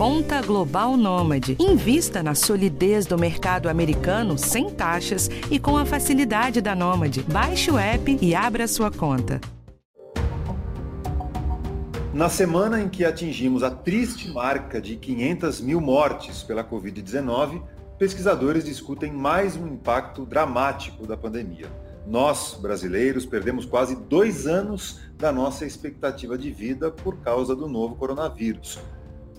Conta Global Nômade. Invista na solidez do mercado americano sem taxas e com a facilidade da Nômade. Baixe o app e abra sua conta. Na semana em que atingimos a triste marca de 500 mil mortes pela Covid-19, pesquisadores discutem mais um impacto dramático da pandemia. Nós, brasileiros, perdemos quase dois anos da nossa expectativa de vida por causa do novo coronavírus.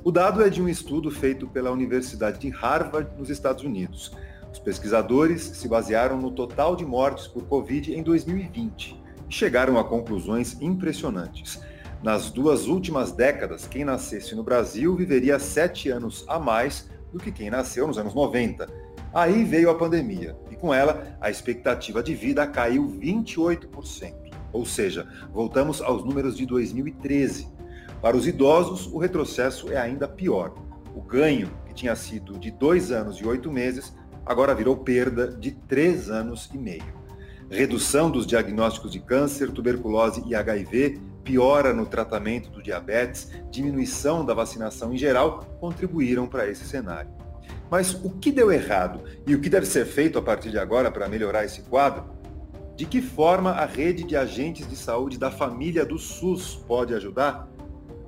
O dado é de um estudo feito pela Universidade de Harvard, nos Estados Unidos. Os pesquisadores se basearam no total de mortes por Covid em 2020 e chegaram a conclusões impressionantes. Nas duas últimas décadas, quem nascesse no Brasil viveria sete anos a mais do que quem nasceu nos anos 90. Aí veio a pandemia e com ela a expectativa de vida caiu 28%. Ou seja, voltamos aos números de 2013. Para os idosos, o retrocesso é ainda pior. O ganho, que tinha sido de dois anos e oito meses, agora virou perda de três anos e meio. Redução dos diagnósticos de câncer, tuberculose e HIV, piora no tratamento do diabetes, diminuição da vacinação em geral contribuíram para esse cenário. Mas o que deu errado e o que deve ser feito a partir de agora para melhorar esse quadro? De que forma a rede de agentes de saúde da família do SUS pode ajudar?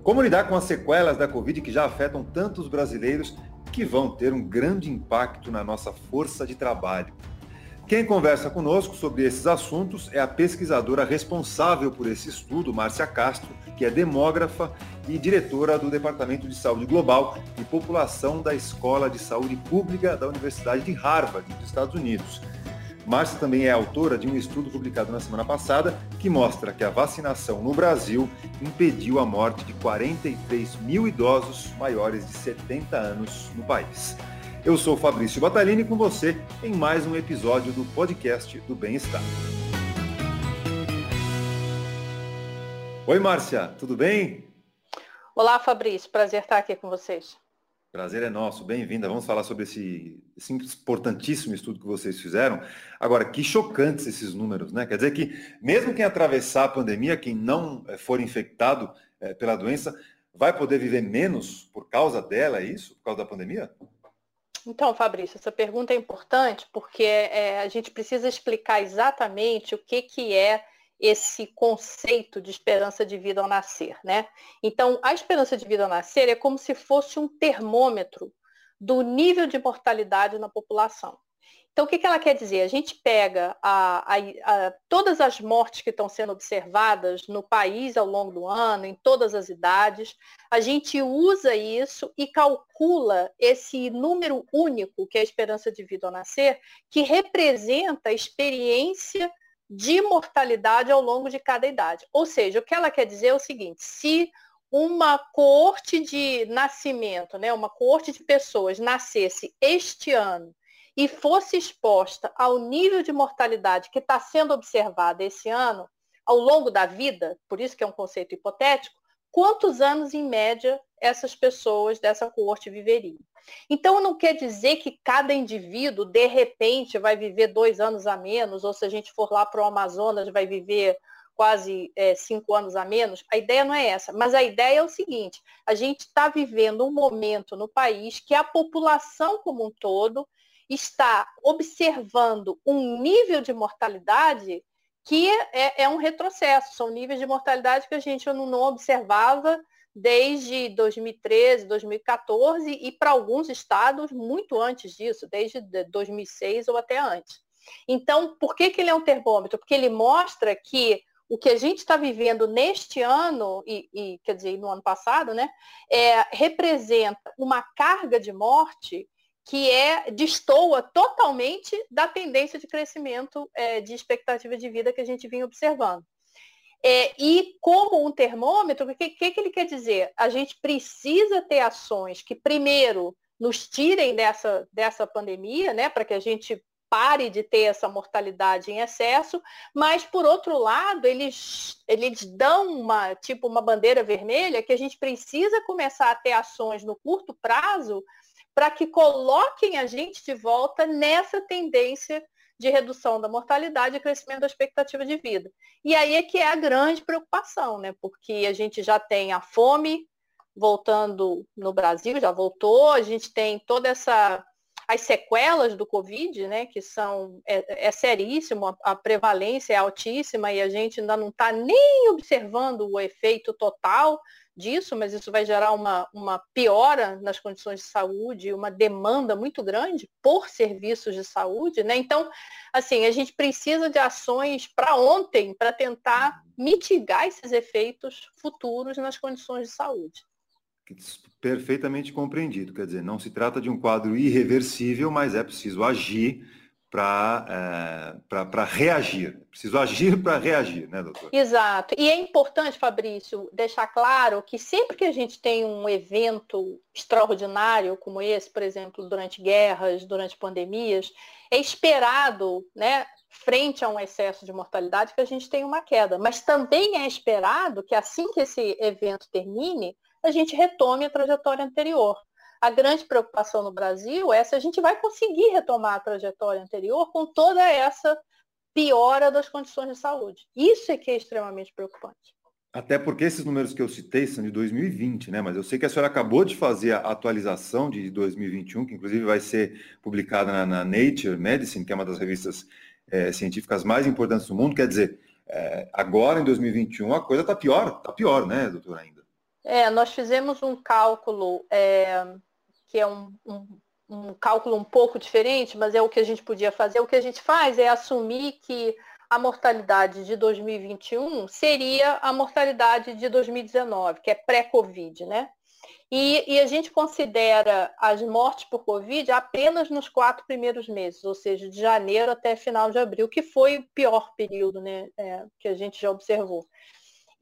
Como lidar com as sequelas da Covid que já afetam tantos brasileiros que vão ter um grande impacto na nossa força de trabalho? Quem conversa conosco sobre esses assuntos é a pesquisadora responsável por esse estudo, Márcia Castro, que é demógrafa e diretora do Departamento de Saúde Global e População da Escola de Saúde Pública da Universidade de Harvard, nos Estados Unidos. Márcia também é autora de um estudo publicado na semana passada que mostra que a vacinação no Brasil impediu a morte de 43 mil idosos maiores de 70 anos no país. Eu sou Fabrício Batalini com você em mais um episódio do podcast do Bem-Estar. Oi, Márcia, tudo bem? Olá, Fabrício, prazer estar aqui com vocês. Prazer é nosso, bem-vinda. Vamos falar sobre esse, esse, importantíssimo estudo que vocês fizeram. Agora, que chocantes esses números, né? Quer dizer que mesmo quem atravessar a pandemia, quem não eh, for infectado é, pela doença, vai poder viver menos por causa dela, é isso? Por causa da pandemia? Então, Fabrício, essa pergunta é importante porque é, a gente precisa explicar exatamente o que, que é esse conceito de esperança de vida ao nascer, né? Então, a esperança de vida ao nascer é como se fosse um termômetro do nível de mortalidade na população. Então, o que, que ela quer dizer? A gente pega a, a, a, todas as mortes que estão sendo observadas no país ao longo do ano, em todas as idades, a gente usa isso e calcula esse número único, que é a esperança de vida ao nascer, que representa a experiência de mortalidade ao longo de cada idade. Ou seja, o que ela quer dizer é o seguinte, se uma coorte de nascimento, né, uma coorte de pessoas nascesse este ano e fosse exposta ao nível de mortalidade que está sendo observado esse ano, ao longo da vida, por isso que é um conceito hipotético, quantos anos em média essas pessoas dessa coorte viveriam. Então não quer dizer que cada indivíduo, de repente, vai viver dois anos a menos, ou se a gente for lá para o Amazonas, vai viver quase é, cinco anos a menos. A ideia não é essa, mas a ideia é o seguinte: a gente está vivendo um momento no país que a população como um todo está observando um nível de mortalidade que é, é um retrocesso, são níveis de mortalidade que a gente não, não observava desde 2013, 2014 e para alguns estados muito antes disso, desde 2006 ou até antes. Então, por que, que ele é um termômetro? Porque ele mostra que o que a gente está vivendo neste ano, e, e, quer dizer, no ano passado, né, é, representa uma carga de morte que é destoa totalmente da tendência de crescimento é, de expectativa de vida que a gente vinha observando. É, e como um termômetro, o que, que, que ele quer dizer? A gente precisa ter ações que, primeiro, nos tirem dessa, dessa pandemia, né, para que a gente pare de ter essa mortalidade em excesso, mas por outro lado, eles, eles dão uma tipo uma bandeira vermelha que a gente precisa começar a ter ações no curto prazo para que coloquem a gente de volta nessa tendência de redução da mortalidade e crescimento da expectativa de vida. E aí é que é a grande preocupação, né? Porque a gente já tem a fome voltando no Brasil, já voltou, a gente tem toda essa as sequelas do Covid, né, que são é, é seríssimo, a, a, prevalência é altíssima e a gente ainda não está nem observando o efeito total disso, mas isso vai gerar uma, uma piora nas condições de saúde, uma demanda muito grande por serviços de saúde, né? Então, assim, a gente precisa de ações para ontem para tentar mitigar esses efeitos futuros nas condições de saúde. Perfeitamente compreendido. Quer dizer, não se trata de um quadro irreversível, mas é preciso agir para é, reagir. Preciso agir para reagir, né, doutor? Exato. E é importante, Fabrício, deixar claro que sempre que a gente tem um evento extraordinário como esse, por exemplo, durante guerras, durante pandemias, é esperado, né, frente a um excesso de mortalidade, que a gente tenha uma queda. Mas também é esperado que assim que esse evento termine, a gente retome a trajetória anterior. A grande preocupação no Brasil é se a gente vai conseguir retomar a trajetória anterior com toda essa piora das condições de saúde. Isso é que é extremamente preocupante. Até porque esses números que eu citei são de 2020, né? Mas eu sei que a senhora acabou de fazer a atualização de 2021, que inclusive vai ser publicada na, na Nature Medicine, que é uma das revistas é, científicas mais importantes do mundo. Quer dizer, é, agora em 2021 a coisa está pior, está pior, né, doutor, ainda? É, nós fizemos um cálculo é, que é um, um, um cálculo um pouco diferente, mas é o que a gente podia fazer. O que a gente faz é assumir que a mortalidade de 2021 seria a mortalidade de 2019, que é pré-Covid, né? E, e, a gente considera as mortes por Covid apenas nos quatro primeiros meses, ou seja, de janeiro até final de abril, que foi o pior período né, é, que a gente já observou.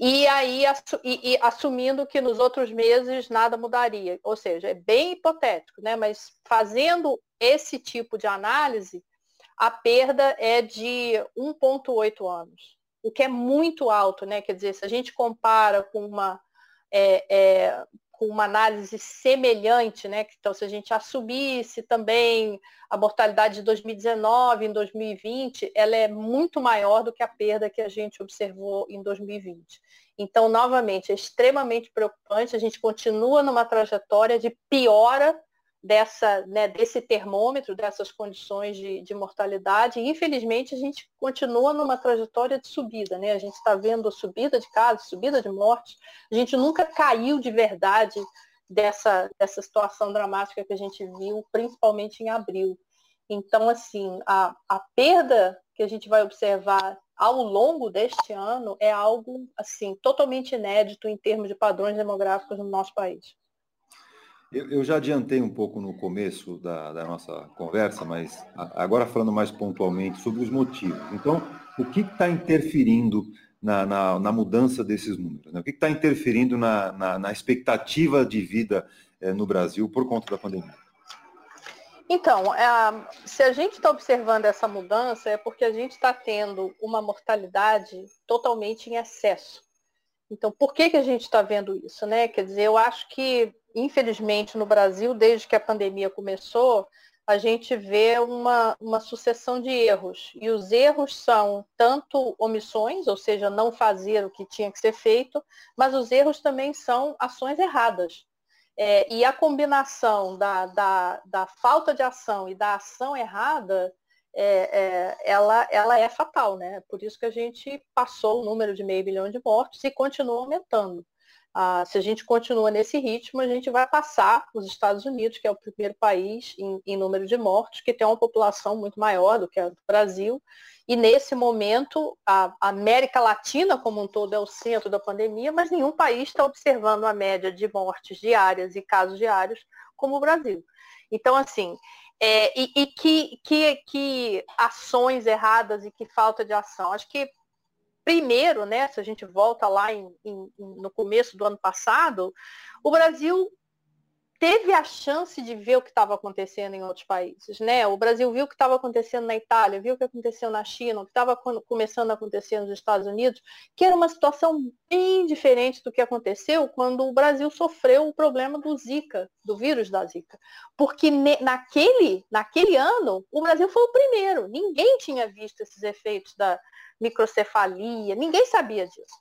E aí e, e, assumindo que nos outros meses nada mudaria. Ou seja, é bem hipotético, né? Mas fazendo esse tipo de análise, a perda é de 1,8 anos, o que é muito alto, né? Quer dizer, se a gente compara com uma é, é, com uma análise semelhante, né? Então, se a gente assumisse também a mortalidade de 2019 em 2020, ela é muito maior do que a perda que a gente observou em 2020. Então, novamente, é extremamente preocupante. A gente continua numa trajetória de piora dessa, né, desse termômetro, dessas condições de, de, mortalidade. E, infelizmente, a gente continua numa trajetória de subida. Né? A gente está vendo subida de casos, subida de mortes. A gente nunca caiu de verdade dessa, dessa situação dramática que a gente viu, principalmente em abril. Então, assim, a, a perda que a gente vai observar ao longo deste ano é algo assim totalmente inédito em termos de padrões demográficos no nosso país. Eu, eu, já adiantei um pouco no começo da, da, nossa conversa, mas agora falando mais pontualmente sobre os motivos. Então, o que está interferindo na, na, na, mudança desses números? Né? O que está interferindo na, na, expectativa de vida eh, no Brasil por conta da pandemia? Então, é, se a gente está observando essa mudança, é porque a gente está tendo uma mortalidade totalmente em excesso. Então, por que, que a gente está vendo isso? Né? Quer dizer, eu acho que infelizmente, no Brasil, desde que a pandemia começou, a gente vê uma, uma sucessão de erros. E os erros são tanto omissões, ou seja, não fazer o que tinha que ser feito, mas os erros também são ações erradas. É, e a combinação da, da, da, falta de ação e da ação errada, é, é, ela, ela é fatal, né? Por isso que a gente passou o número de meio bilhão de mortos e continua aumentando. Ah, se a gente continua nesse ritmo, a gente vai passar os Estados Unidos, que é o primeiro país em, em, número de mortos, que tem uma população muito maior do que a do Brasil. E nesse momento, a América Latina como um todo é o centro da pandemia, mas nenhum país está observando a média de mortes diárias e casos diários como o Brasil. Então, assim, é, e, e que, que, que ações erradas e que falta de ação. Acho que primeiro, né, se a gente volta lá em, em, no começo do ano passado, o Brasil teve a chance de ver o que estava acontecendo em outros países, né? O Brasil viu o que estava acontecendo na Itália, viu o que aconteceu na China, o que estava começando a acontecer nos Estados Unidos, que era uma situação bem diferente do que aconteceu quando o Brasil sofreu o problema do Zika, do vírus da Zika. Porque naquele, naquele ano, o Brasil foi o primeiro. Ninguém tinha visto esses efeitos da, microcefalia, ninguém sabia disso.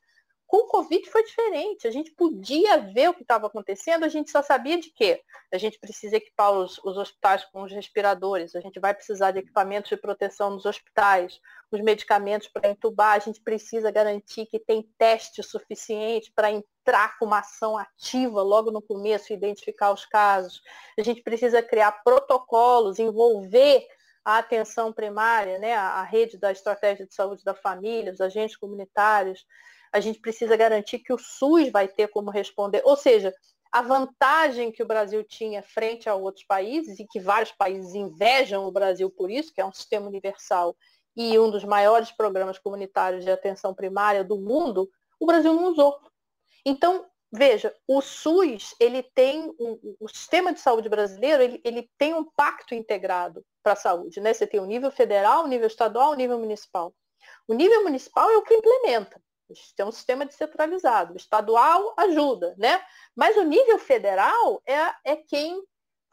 Com o Covid foi diferente. A gente podia ver o que estava acontecendo, a gente só sabia de quê? A gente precisa equipar os, os hospitais com os respiradores, a gente vai precisar de equipamentos de proteção nos hospitais, os medicamentos para entubar, a gente precisa garantir que tem teste suficiente para entrar com uma ação ativa logo no começo e identificar os casos. A gente precisa criar protocolos, envolver a atenção primária, né, a rede da estratégia de saúde da família, os agentes comunitários, a gente precisa garantir que o SUS vai ter como responder. Ou seja, a vantagem que o Brasil tinha frente a outros países, e que vários países invejam o Brasil por isso, que é um sistema universal e um dos maiores programas comunitários de atenção primária do mundo, o Brasil não usou. Então, veja, o SUS, ele tem, um, o sistema de saúde brasileiro, ele, ele tem um pacto integrado para a saúde. Né? Você tem o nível federal, o nível estadual, o nível municipal. O nível municipal é o que implementa. A gente tem um sistema descentralizado. O estadual ajuda, né? Mas o nível federal é, é quem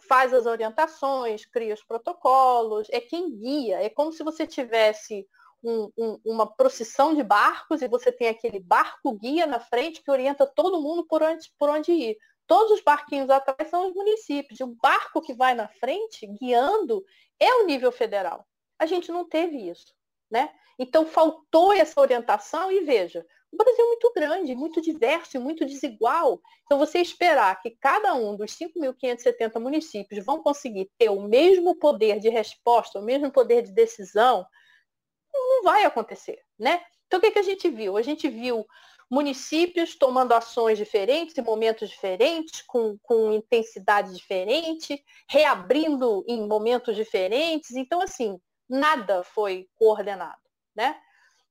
faz as orientações, cria os protocolos, é quem guia. É como se você tivesse um, um, uma procissão de barcos e você tem aquele barco guia na frente que orienta todo mundo por onde, por onde ir. Todos os barquinhos atrás são os municípios. E o barco que vai na frente, guiando, é o nível federal. A gente não teve isso. Né? Então faltou essa orientação e veja, o Brasil é muito grande, muito diverso e muito desigual. Então você esperar que cada um dos 5.570 municípios vão conseguir ter o mesmo poder de resposta, o mesmo poder de decisão, não vai acontecer, né? Então o que, que a gente viu? A gente viu municípios tomando ações diferentes, em momentos diferentes, com, com intensidade diferente, reabrindo em momentos diferentes. Então, assim, nada foi coordenado, né?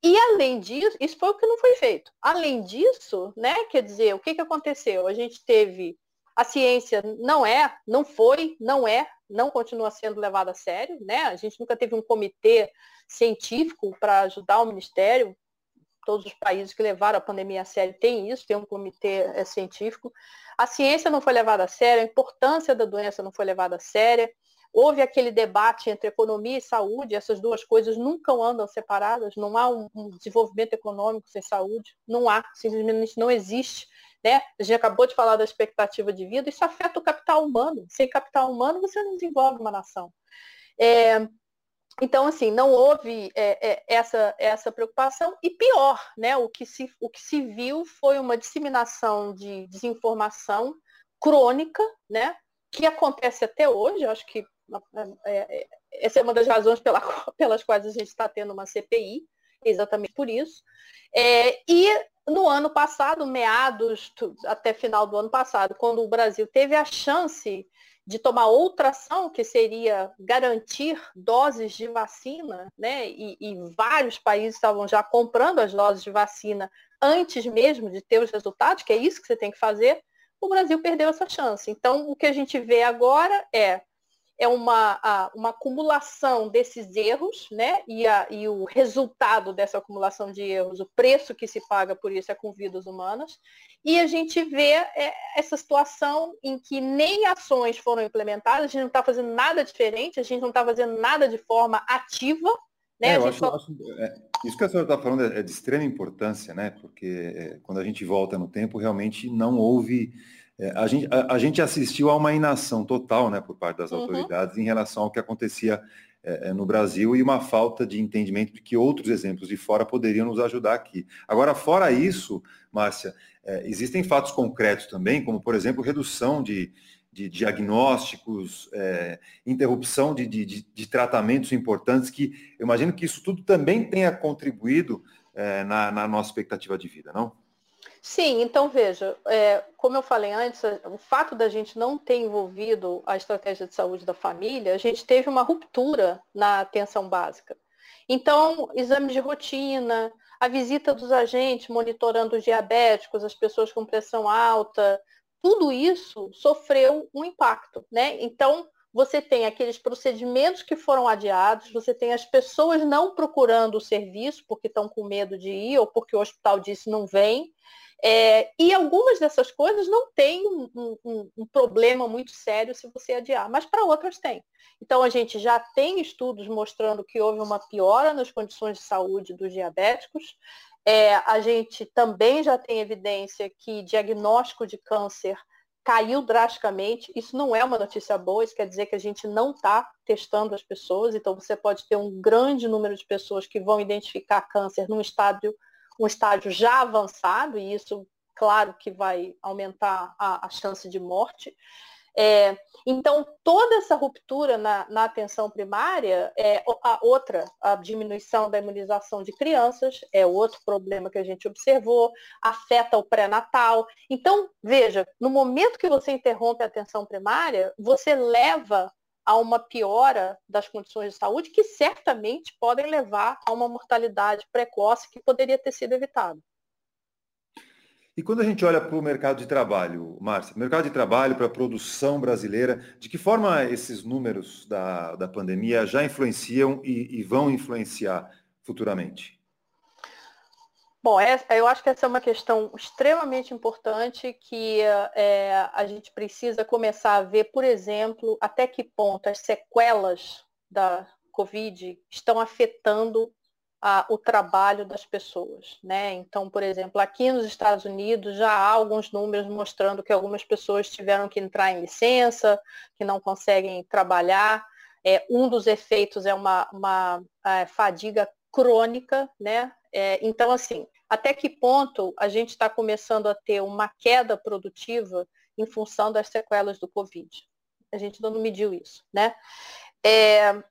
E além disso, isso foi o que não foi feito. Além disso, né, quer dizer, o que, que aconteceu? A gente teve a ciência não é, não foi, não é, não continua sendo levada a sério, né? A gente nunca teve um comitê científico para ajudar o ministério. Todos os países que levaram a pandemia a sério têm isso, tem um comitê é, científico. A ciência não foi levada a sério, a importância da doença não foi levada a sério. Houve aquele debate entre economia e saúde, essas duas coisas nunca andam separadas, não há um, um desenvolvimento econômico sem saúde, não há, simplesmente não existe. Né? A gente acabou de falar da expectativa de vida, isso afeta o capital humano. Sem capital humano, você não desenvolve uma nação. É, então, assim, não houve é, é, essa, essa preocupação. E pior, né, o, que se, o que se viu foi uma disseminação de desinformação crônica, né, que acontece até hoje. Eu acho que é, é, essa é uma das razões pela, pelas quais a gente está tendo uma CPI, exatamente por isso. É, e no ano passado, meados até final do ano passado, quando o Brasil teve a chance de tomar outra ação, que seria garantir doses de vacina, né? E, e, vários países estavam já comprando as doses de vacina antes mesmo de ter os resultados, que é isso que você tem que fazer, o Brasil perdeu essa chance. Então, o que a gente vê agora é é uma, a, uma acumulação desses erros, né? E, a, e o resultado dessa acumulação de erros, o preço que se paga por isso é com vidas humanas. E a gente vê é, essa situação em que nem ações foram implementadas, a gente não está fazendo nada diferente, a gente não está fazendo nada de forma ativa. Né? É, eu acho, só... acho é, isso que a senhora está falando é, é, de extrema importância, né? Porque é, quando a gente volta no tempo, realmente não houve é, a, gente, a, a, gente assistiu a uma inação total né, por parte das uhum. autoridades em relação ao que acontecia no Brasil e uma falta de entendimento de que outros exemplos de fora poderiam nos ajudar aqui. Agora, fora isso, Márcia, existem fatos concretos também, como, por exemplo, redução de, de diagnósticos, é, interrupção de, de, de, tratamentos importantes, que eu imagino que isso tudo também tenha contribuído é, na, na nossa expectativa de vida, não? Sim, então veja, é, como eu falei antes, o fato da gente não ter envolvido a estratégia de saúde da família, a gente teve uma ruptura na atenção básica. Então, exames de rotina, a visita dos agentes monitorando os diabéticos, as pessoas com pressão alta, tudo isso sofreu um impacto, né? Então, você tem aqueles procedimentos que foram adiados, você tem as pessoas não procurando o serviço porque estão com medo de ir ou porque o hospital disse não vem. É, e algumas dessas coisas não têm um, um, um, problema muito sério se você adiar, mas para outras tem. Então a gente já tem estudos mostrando que houve uma piora nas condições de saúde dos diabéticos. É, a gente também já tem evidência que diagnóstico de câncer caiu drasticamente. Isso não é uma notícia boa, isso quer dizer que a gente não está testando as pessoas, então você pode ter um grande número de pessoas que vão identificar câncer num estádio, um estágio já avançado, e isso, claro, que vai aumentar a, a chance de morte. É, então, toda essa ruptura na, na, atenção primária é a outra, a diminuição da imunização de crianças, é outro problema que a gente observou, afeta o pré-natal. Então, veja, no momento que você interrompe a atenção primária, você leva a uma piora das condições de saúde que certamente podem levar a uma mortalidade precoce que poderia ter sido evitada. E quando a gente olha para o mercado de trabalho, Márcia, mercado de trabalho para a produção brasileira, de que forma esses números da, da pandemia já influenciam e, e vão influenciar futuramente? Bom, eu acho que essa é uma questão extremamente importante que é, a gente precisa começar a ver, por exemplo, até que ponto as sequelas da Covid estão afetando o trabalho das pessoas. Né? Então, por exemplo, aqui nos Estados Unidos já há alguns números mostrando que algumas pessoas tiveram que entrar em licença, que não conseguem trabalhar. É, um dos efeitos é uma, uma é, fadiga crônica, né? É, então, assim, até que ponto a gente está começando a ter uma queda produtiva em função das sequelas do Covid? A gente ainda não mediu isso, né? É,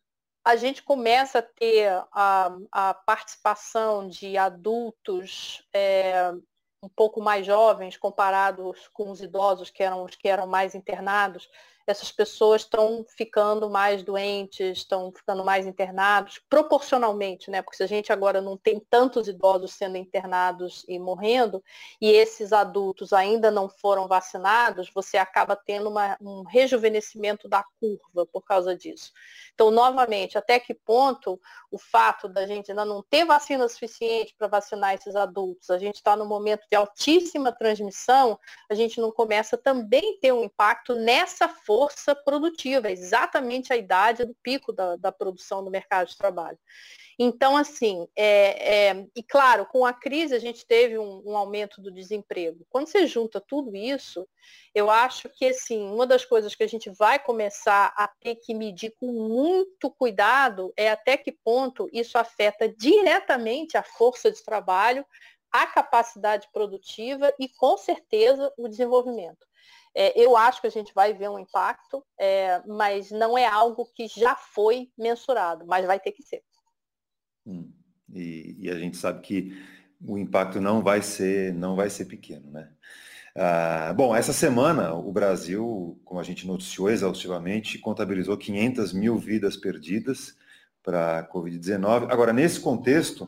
a gente começa a ter a, a participação de adultos é, um pouco mais jovens comparados com os idosos que eram os que eram mais internados essas pessoas estão ficando mais doentes, estão ficando mais internados, proporcionalmente, né? Porque se a gente agora não tem tantos idosos sendo internados e morrendo, e esses adultos ainda não foram vacinados, você acaba tendo uma, um rejuvenescimento da curva por causa disso. Então, novamente, até que ponto o fato da gente ainda não ter vacina suficiente para vacinar esses adultos, a gente está no momento de altíssima transmissão, a gente não começa também ter um impacto nessa força força produtiva, exatamente a idade do pico da, da produção do mercado de trabalho. Então, assim, é, é, e claro, com a crise a gente teve um, um, aumento do desemprego. Quando você junta tudo isso, eu acho que, assim, uma das coisas que a gente vai começar a ter que medir com muito cuidado é até que ponto isso afeta diretamente a força de trabalho, a capacidade produtiva e, com certeza, o desenvolvimento. É, eu acho que a gente vai ver um impacto, é, mas não é algo que já foi mensurado, mas vai ter que ser. Hum, e, e, a gente sabe que o impacto não vai ser, não vai ser pequeno, né? Ah, bom, essa semana o Brasil, como a gente noticiou exaustivamente, contabilizou 500 mil vidas perdidas para a Covid-19. Agora, nesse contexto,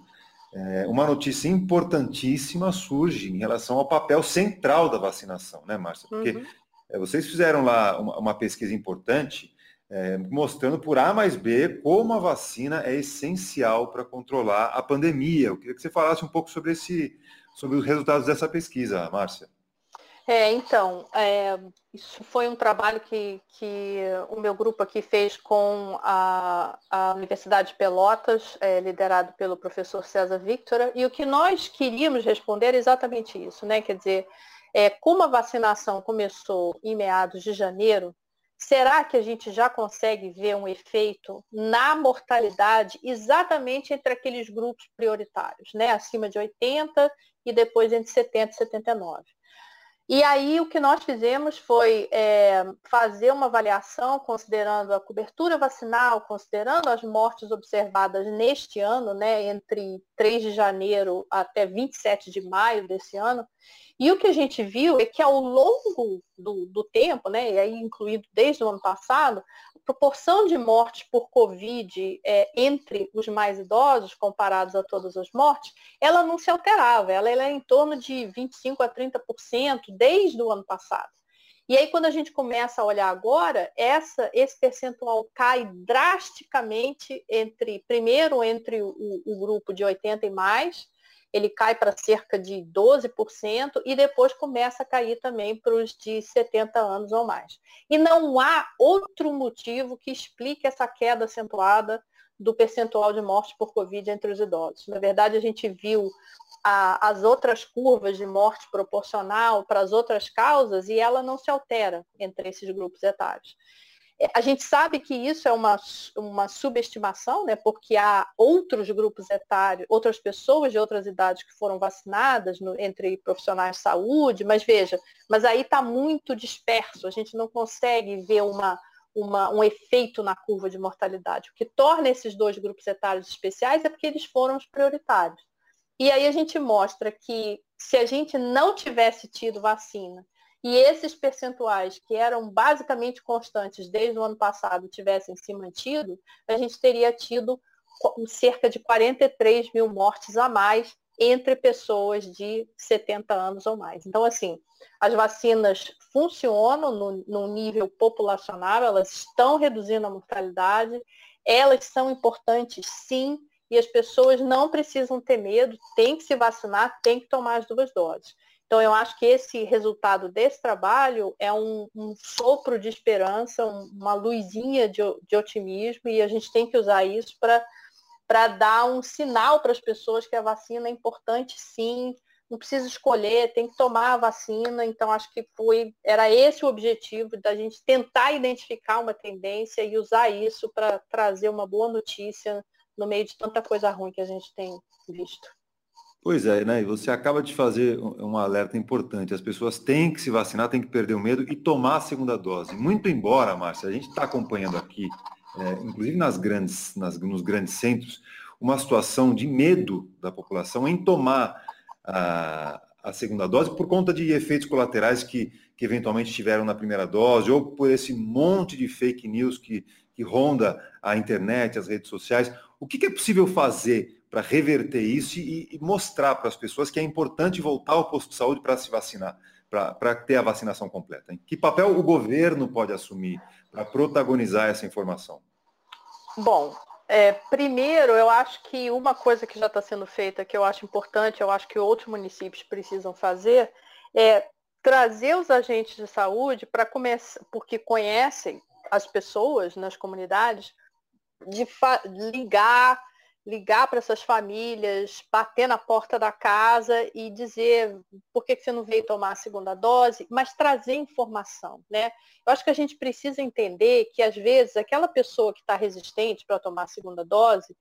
é, uma notícia importantíssima surge em relação ao papel central da vacinação, né, Márcia? Porque uhum. é, vocês fizeram lá uma, uma pesquisa importante é, mostrando por A mais B como a vacina é essencial para controlar a pandemia. Eu queria que você falasse um pouco sobre, esse, sobre os resultados dessa pesquisa, Márcia. É, então, é, isso foi um trabalho que, que o meu grupo aqui fez com a, a Universidade de Pelotas, é, liderado pelo professor César Victora, e o que nós queríamos responder é exatamente isso, né? Quer dizer, é, como a vacinação começou em meados de janeiro, será que a gente já consegue ver um efeito na mortalidade exatamente entre aqueles grupos prioritários, né? Acima de 80 e depois entre 70 e 79. E aí o que nós fizemos foi é, fazer uma avaliação considerando a cobertura vacinal, considerando as mortes observadas neste ano, né, entre 3 de janeiro até 27 de maio desse ano, e o que a gente viu é que ao longo do, do tempo, né, e aí incluído desde o ano passado, proporção de mortes por Covid é, entre os mais idosos, comparados a todas as mortes, ela não se alterava, ela, ela é em torno de 25% a 30% desde o ano passado. E aí, quando a gente começa a olhar agora, essa, esse percentual cai drasticamente entre, primeiro, entre o, o grupo de 80 e mais, ele cai para cerca de 12% e depois começa a cair também para os de 70 anos ou mais. E não há outro motivo que explique essa queda acentuada do percentual de morte por Covid entre os idosos. Na verdade, a gente viu a, as outras curvas de morte proporcional para as outras causas e ela não se altera entre esses grupos etários. A gente sabe que isso é uma, uma subestimação, né, porque há outros grupos etários, outras pessoas de outras idades que foram vacinadas no, entre profissionais de saúde, mas veja, mas aí está muito disperso, a gente não consegue ver uma, uma, um efeito na curva de mortalidade. O que torna esses dois grupos etários especiais é porque eles foram os prioritários. E aí a gente mostra que se a gente não tivesse tido vacina e esses percentuais que eram basicamente constantes desde o ano passado tivessem se mantido, a gente teria tido cerca de 43 mil mortes a mais entre pessoas de 70 anos ou mais. Então, assim, as vacinas funcionam no, no nível populacional, elas estão reduzindo a mortalidade, elas são importantes sim, e as pessoas não precisam ter medo, tem que se vacinar, tem que tomar as duas doses. Então, eu acho que esse resultado desse trabalho é um, um sopro de esperança, uma luzinha de, de, otimismo, e a gente tem que usar isso para dar um sinal para as pessoas que a vacina é importante sim, não precisa escolher, tem que tomar a vacina. Então, acho que foi, era esse o objetivo da gente tentar identificar uma tendência e usar isso para trazer uma boa notícia no meio de tanta coisa ruim que a gente tem visto. Pois é, né? E você acaba de fazer um alerta importante. As pessoas têm que se vacinar, têm que perder o medo e tomar a segunda dose. Muito embora, Márcia, a gente está acompanhando aqui, é, inclusive nas grandes, nas, nos grandes centros, uma situação de medo da população em tomar a, a segunda dose por conta de efeitos colaterais que, que eventualmente tiveram na primeira dose, ou por esse monte de fake news que, que ronda a internet, as redes sociais. O que, que é possível fazer para reverter isso e, e mostrar para as pessoas que é importante voltar ao posto de saúde para se vacinar, para ter a vacinação completa? Hein? Que papel o governo pode assumir para protagonizar essa informação? Bom, é, primeiro, eu acho que uma coisa que já está sendo feita, que eu acho importante, eu acho que outros municípios precisam fazer, é trazer os agentes de saúde para começar, porque conhecem as pessoas nas comunidades, de ligar ligar para essas famílias, bater na porta da casa e dizer por que, você não veio tomar a segunda dose, mas trazer informação, né? Eu acho que a gente precisa entender que, às vezes, aquela pessoa que está resistente para tomar a segunda dose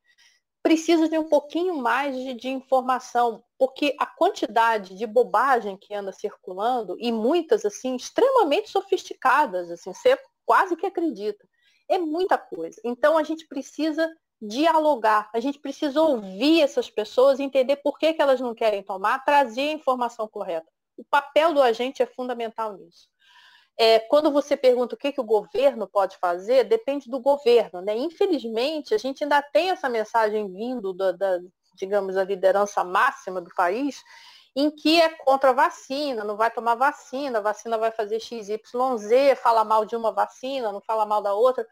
precisa de um pouquinho mais de, de informação, porque a quantidade de bobagem que anda circulando, e muitas, assim, extremamente sofisticadas, assim, você quase que acredita, é muita coisa. Então, a gente precisa dialogar. A gente precisa ouvir essas pessoas, entender por que, que elas não querem tomar, trazer a informação correta. O papel do agente é fundamental nisso. É, quando você pergunta o que, que o governo pode fazer, depende do governo. Né? Infelizmente, a gente ainda tem essa mensagem vindo da, da, digamos, da liderança máxima do país, em que é contra a vacina, não vai tomar vacina, a vacina vai fazer XYZ, fala mal de uma vacina, não fala mal da outra.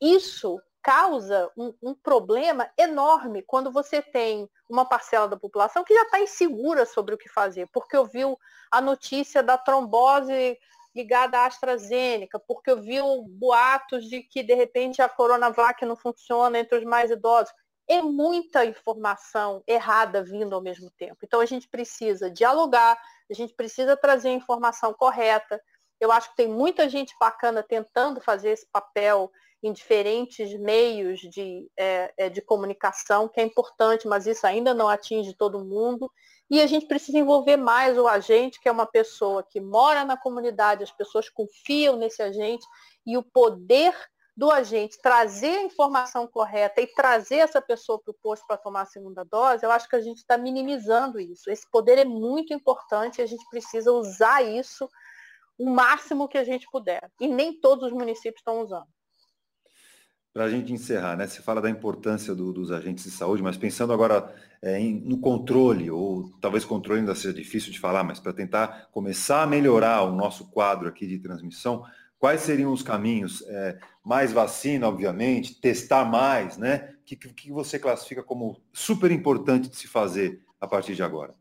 Isso causa um, um, problema enorme quando você tem uma parcela da população que já está insegura sobre o que fazer, porque ouviu a notícia da trombose ligada à AstraZeneca, porque ouviu boatos de que de repente a Coronavac não funciona entre os mais idosos. É muita informação errada vindo ao mesmo tempo. Então a gente precisa dialogar, a gente precisa trazer a informação correta. Eu acho que tem muita gente bacana tentando fazer esse papel em diferentes meios de, é, é, de comunicação, que é importante, mas isso ainda não atinge todo mundo. E a gente precisa envolver mais o agente, que é uma pessoa que mora na comunidade, as pessoas confiam nesse agente, e o poder do agente trazer a informação correta e trazer essa pessoa para o posto para tomar a segunda dose, eu acho que a gente está minimizando isso. Esse poder é muito importante e a gente precisa usar isso o máximo que a gente puder. E nem todos os municípios estão usando. Para a gente encerrar, né? Você fala da importância do, dos agentes de saúde, mas pensando agora é, em, no controle, ou talvez controle ainda seja difícil de falar, mas para tentar começar a melhorar o nosso quadro aqui de transmissão, quais seriam os caminhos? É, mais vacina, obviamente, testar mais, né? O que, que você classifica como super importante de se fazer a partir de agora?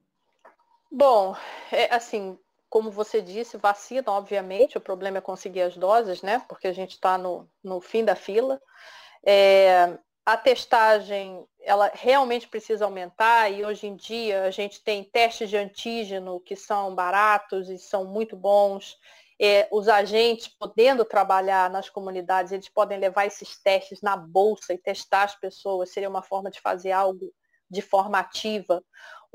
Bom, é, assim, como você disse, vacina, obviamente, o problema é conseguir as doses, né? Porque a gente está no, no fim da fila. É, a testagem ela realmente precisa aumentar e hoje em dia a gente tem testes de antígeno que são baratos e são muito bons. É, os agentes podendo trabalhar nas comunidades, eles podem levar esses testes na bolsa e testar as pessoas, seria uma forma de fazer algo de forma ativa.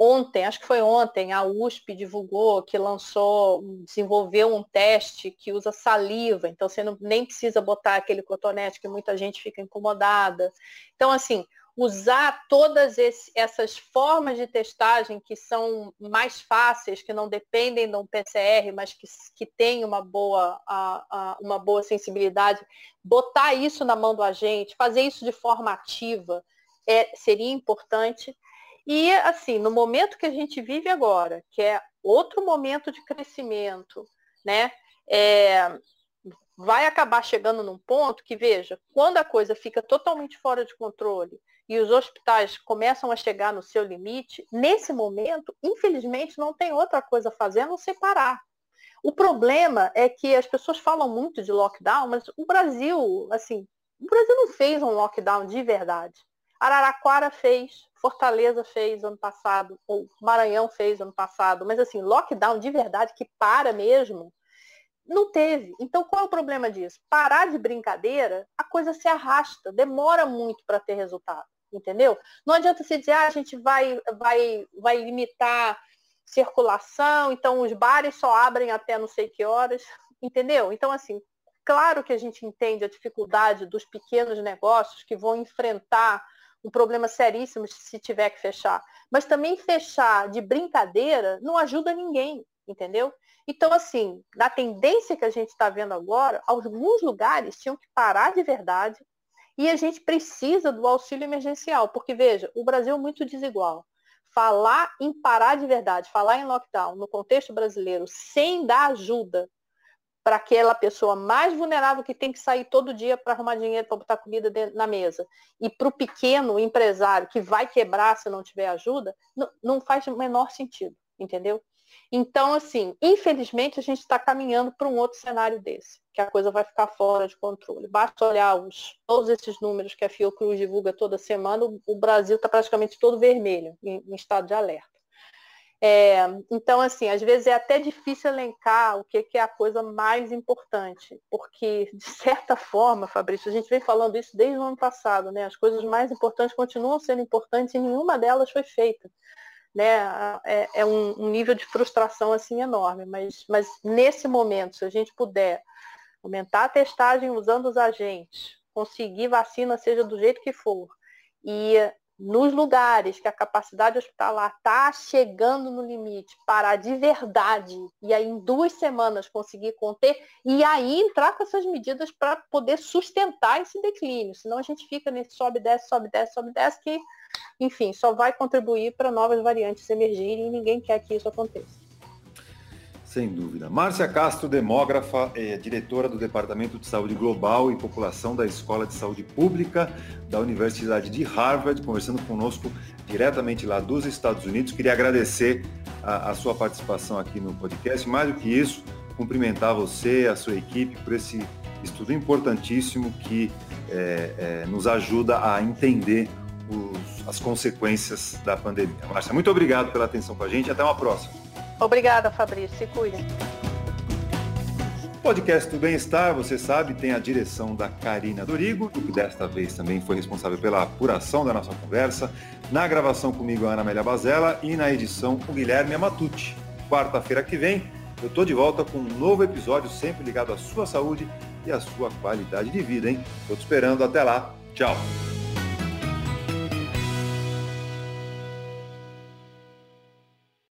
Ontem, acho que foi ontem, a USP divulgou que lançou, desenvolveu um teste que usa saliva, então você não, nem precisa botar aquele cotonete que muita gente fica incomodada. Então, assim, usar todas esse, essas formas de testagem que são mais fáceis, que não dependem de um PCR, mas que, que têm uma boa, a, a, uma boa sensibilidade, botar isso na mão do agente, fazer isso de forma ativa, é, seria importante. E, assim, no momento que a gente vive agora, que é outro momento de crescimento, né? É, vai acabar chegando num ponto que, veja, quando a coisa fica totalmente fora de controle e os hospitais começam a chegar no seu limite, nesse momento, infelizmente, não tem outra coisa a fazer a não separar. O problema é que as pessoas falam muito de lockdown, mas o Brasil, assim, o Brasil não fez um lockdown de verdade. Araraquara fez, Fortaleza fez ano passado, ou Maranhão fez ano passado, mas assim, lockdown de verdade que para mesmo, não teve. Então qual é o problema disso? Parar de brincadeira, a coisa se arrasta, demora muito para ter resultado, entendeu? Não adianta se dizer, ah, a gente vai, vai, vai limitar circulação, então os bares só abrem até não sei que horas, entendeu? Então assim, claro que a gente entende a dificuldade dos pequenos negócios que vão enfrentar um problema seríssimo se tiver que fechar. Mas também fechar de brincadeira não ajuda ninguém, entendeu? Então, assim, na tendência que a gente está vendo agora, alguns lugares tinham que parar de verdade e a gente precisa do auxílio emergencial, porque, veja, o Brasil é muito desigual. Falar em parar de verdade, falar em lockdown no contexto brasileiro sem dar ajuda para aquela pessoa mais vulnerável que tem que sair todo dia para arrumar dinheiro para botar comida na mesa e para o pequeno empresário que vai quebrar se não tiver ajuda, não, não faz o menor sentido, entendeu? Então, assim, infelizmente a gente está caminhando para um outro cenário desse, que a coisa vai ficar fora de controle. Basta olhar os, todos esses números que a Fiocruz divulga toda semana, o, o Brasil está praticamente todo vermelho, em, em estado de alerta. É, então, assim, às vezes é até difícil elencar o que, que, é a coisa mais importante, porque, de certa forma, Fabrício, a gente vem falando isso desde o ano passado, né? As coisas mais importantes continuam sendo importantes e nenhuma delas foi feita. Né? É, é um, um, nível de frustração assim enorme, mas, mas nesse momento, se a gente puder aumentar a testagem usando os agentes, conseguir vacina, seja do jeito que for, e nos lugares que a capacidade hospitalar está chegando no limite, parar de verdade, e aí em duas semanas conseguir conter, e aí entrar com essas medidas para poder sustentar esse declínio. Senão a gente fica nesse sobe, desce, sobe, desce, sobe, desce, que, enfim, só vai contribuir para novas variantes emergirem e ninguém quer que isso aconteça. Sem dúvida. Márcia Castro, demógrafa, é diretora do Departamento de Saúde Global e População da Escola de Saúde Pública da Universidade de Harvard, conversando conosco diretamente lá dos Estados Unidos. Queria agradecer a, a sua participação aqui no podcast. Mais do que isso, cumprimentar você, a sua equipe, por esse estudo importantíssimo que é, é, nos ajuda a entender os, as consequências da pandemia. Márcia, muito obrigado pela atenção com a gente. Até uma próxima. Obrigada, Fabrício. Se cuida. O podcast do Bem-Estar, você sabe, tem a direção da Karina Dorigo, que desta vez também foi responsável pela apuração da nossa conversa. Na gravação comigo, a Ana Amélia Bazella e na edição, o Guilherme Amatucci. Quarta-feira que vem, eu tô de volta com um novo episódio, sempre ligado à sua saúde e à sua qualidade de vida, hein? Tô te esperando. Até lá. Tchau.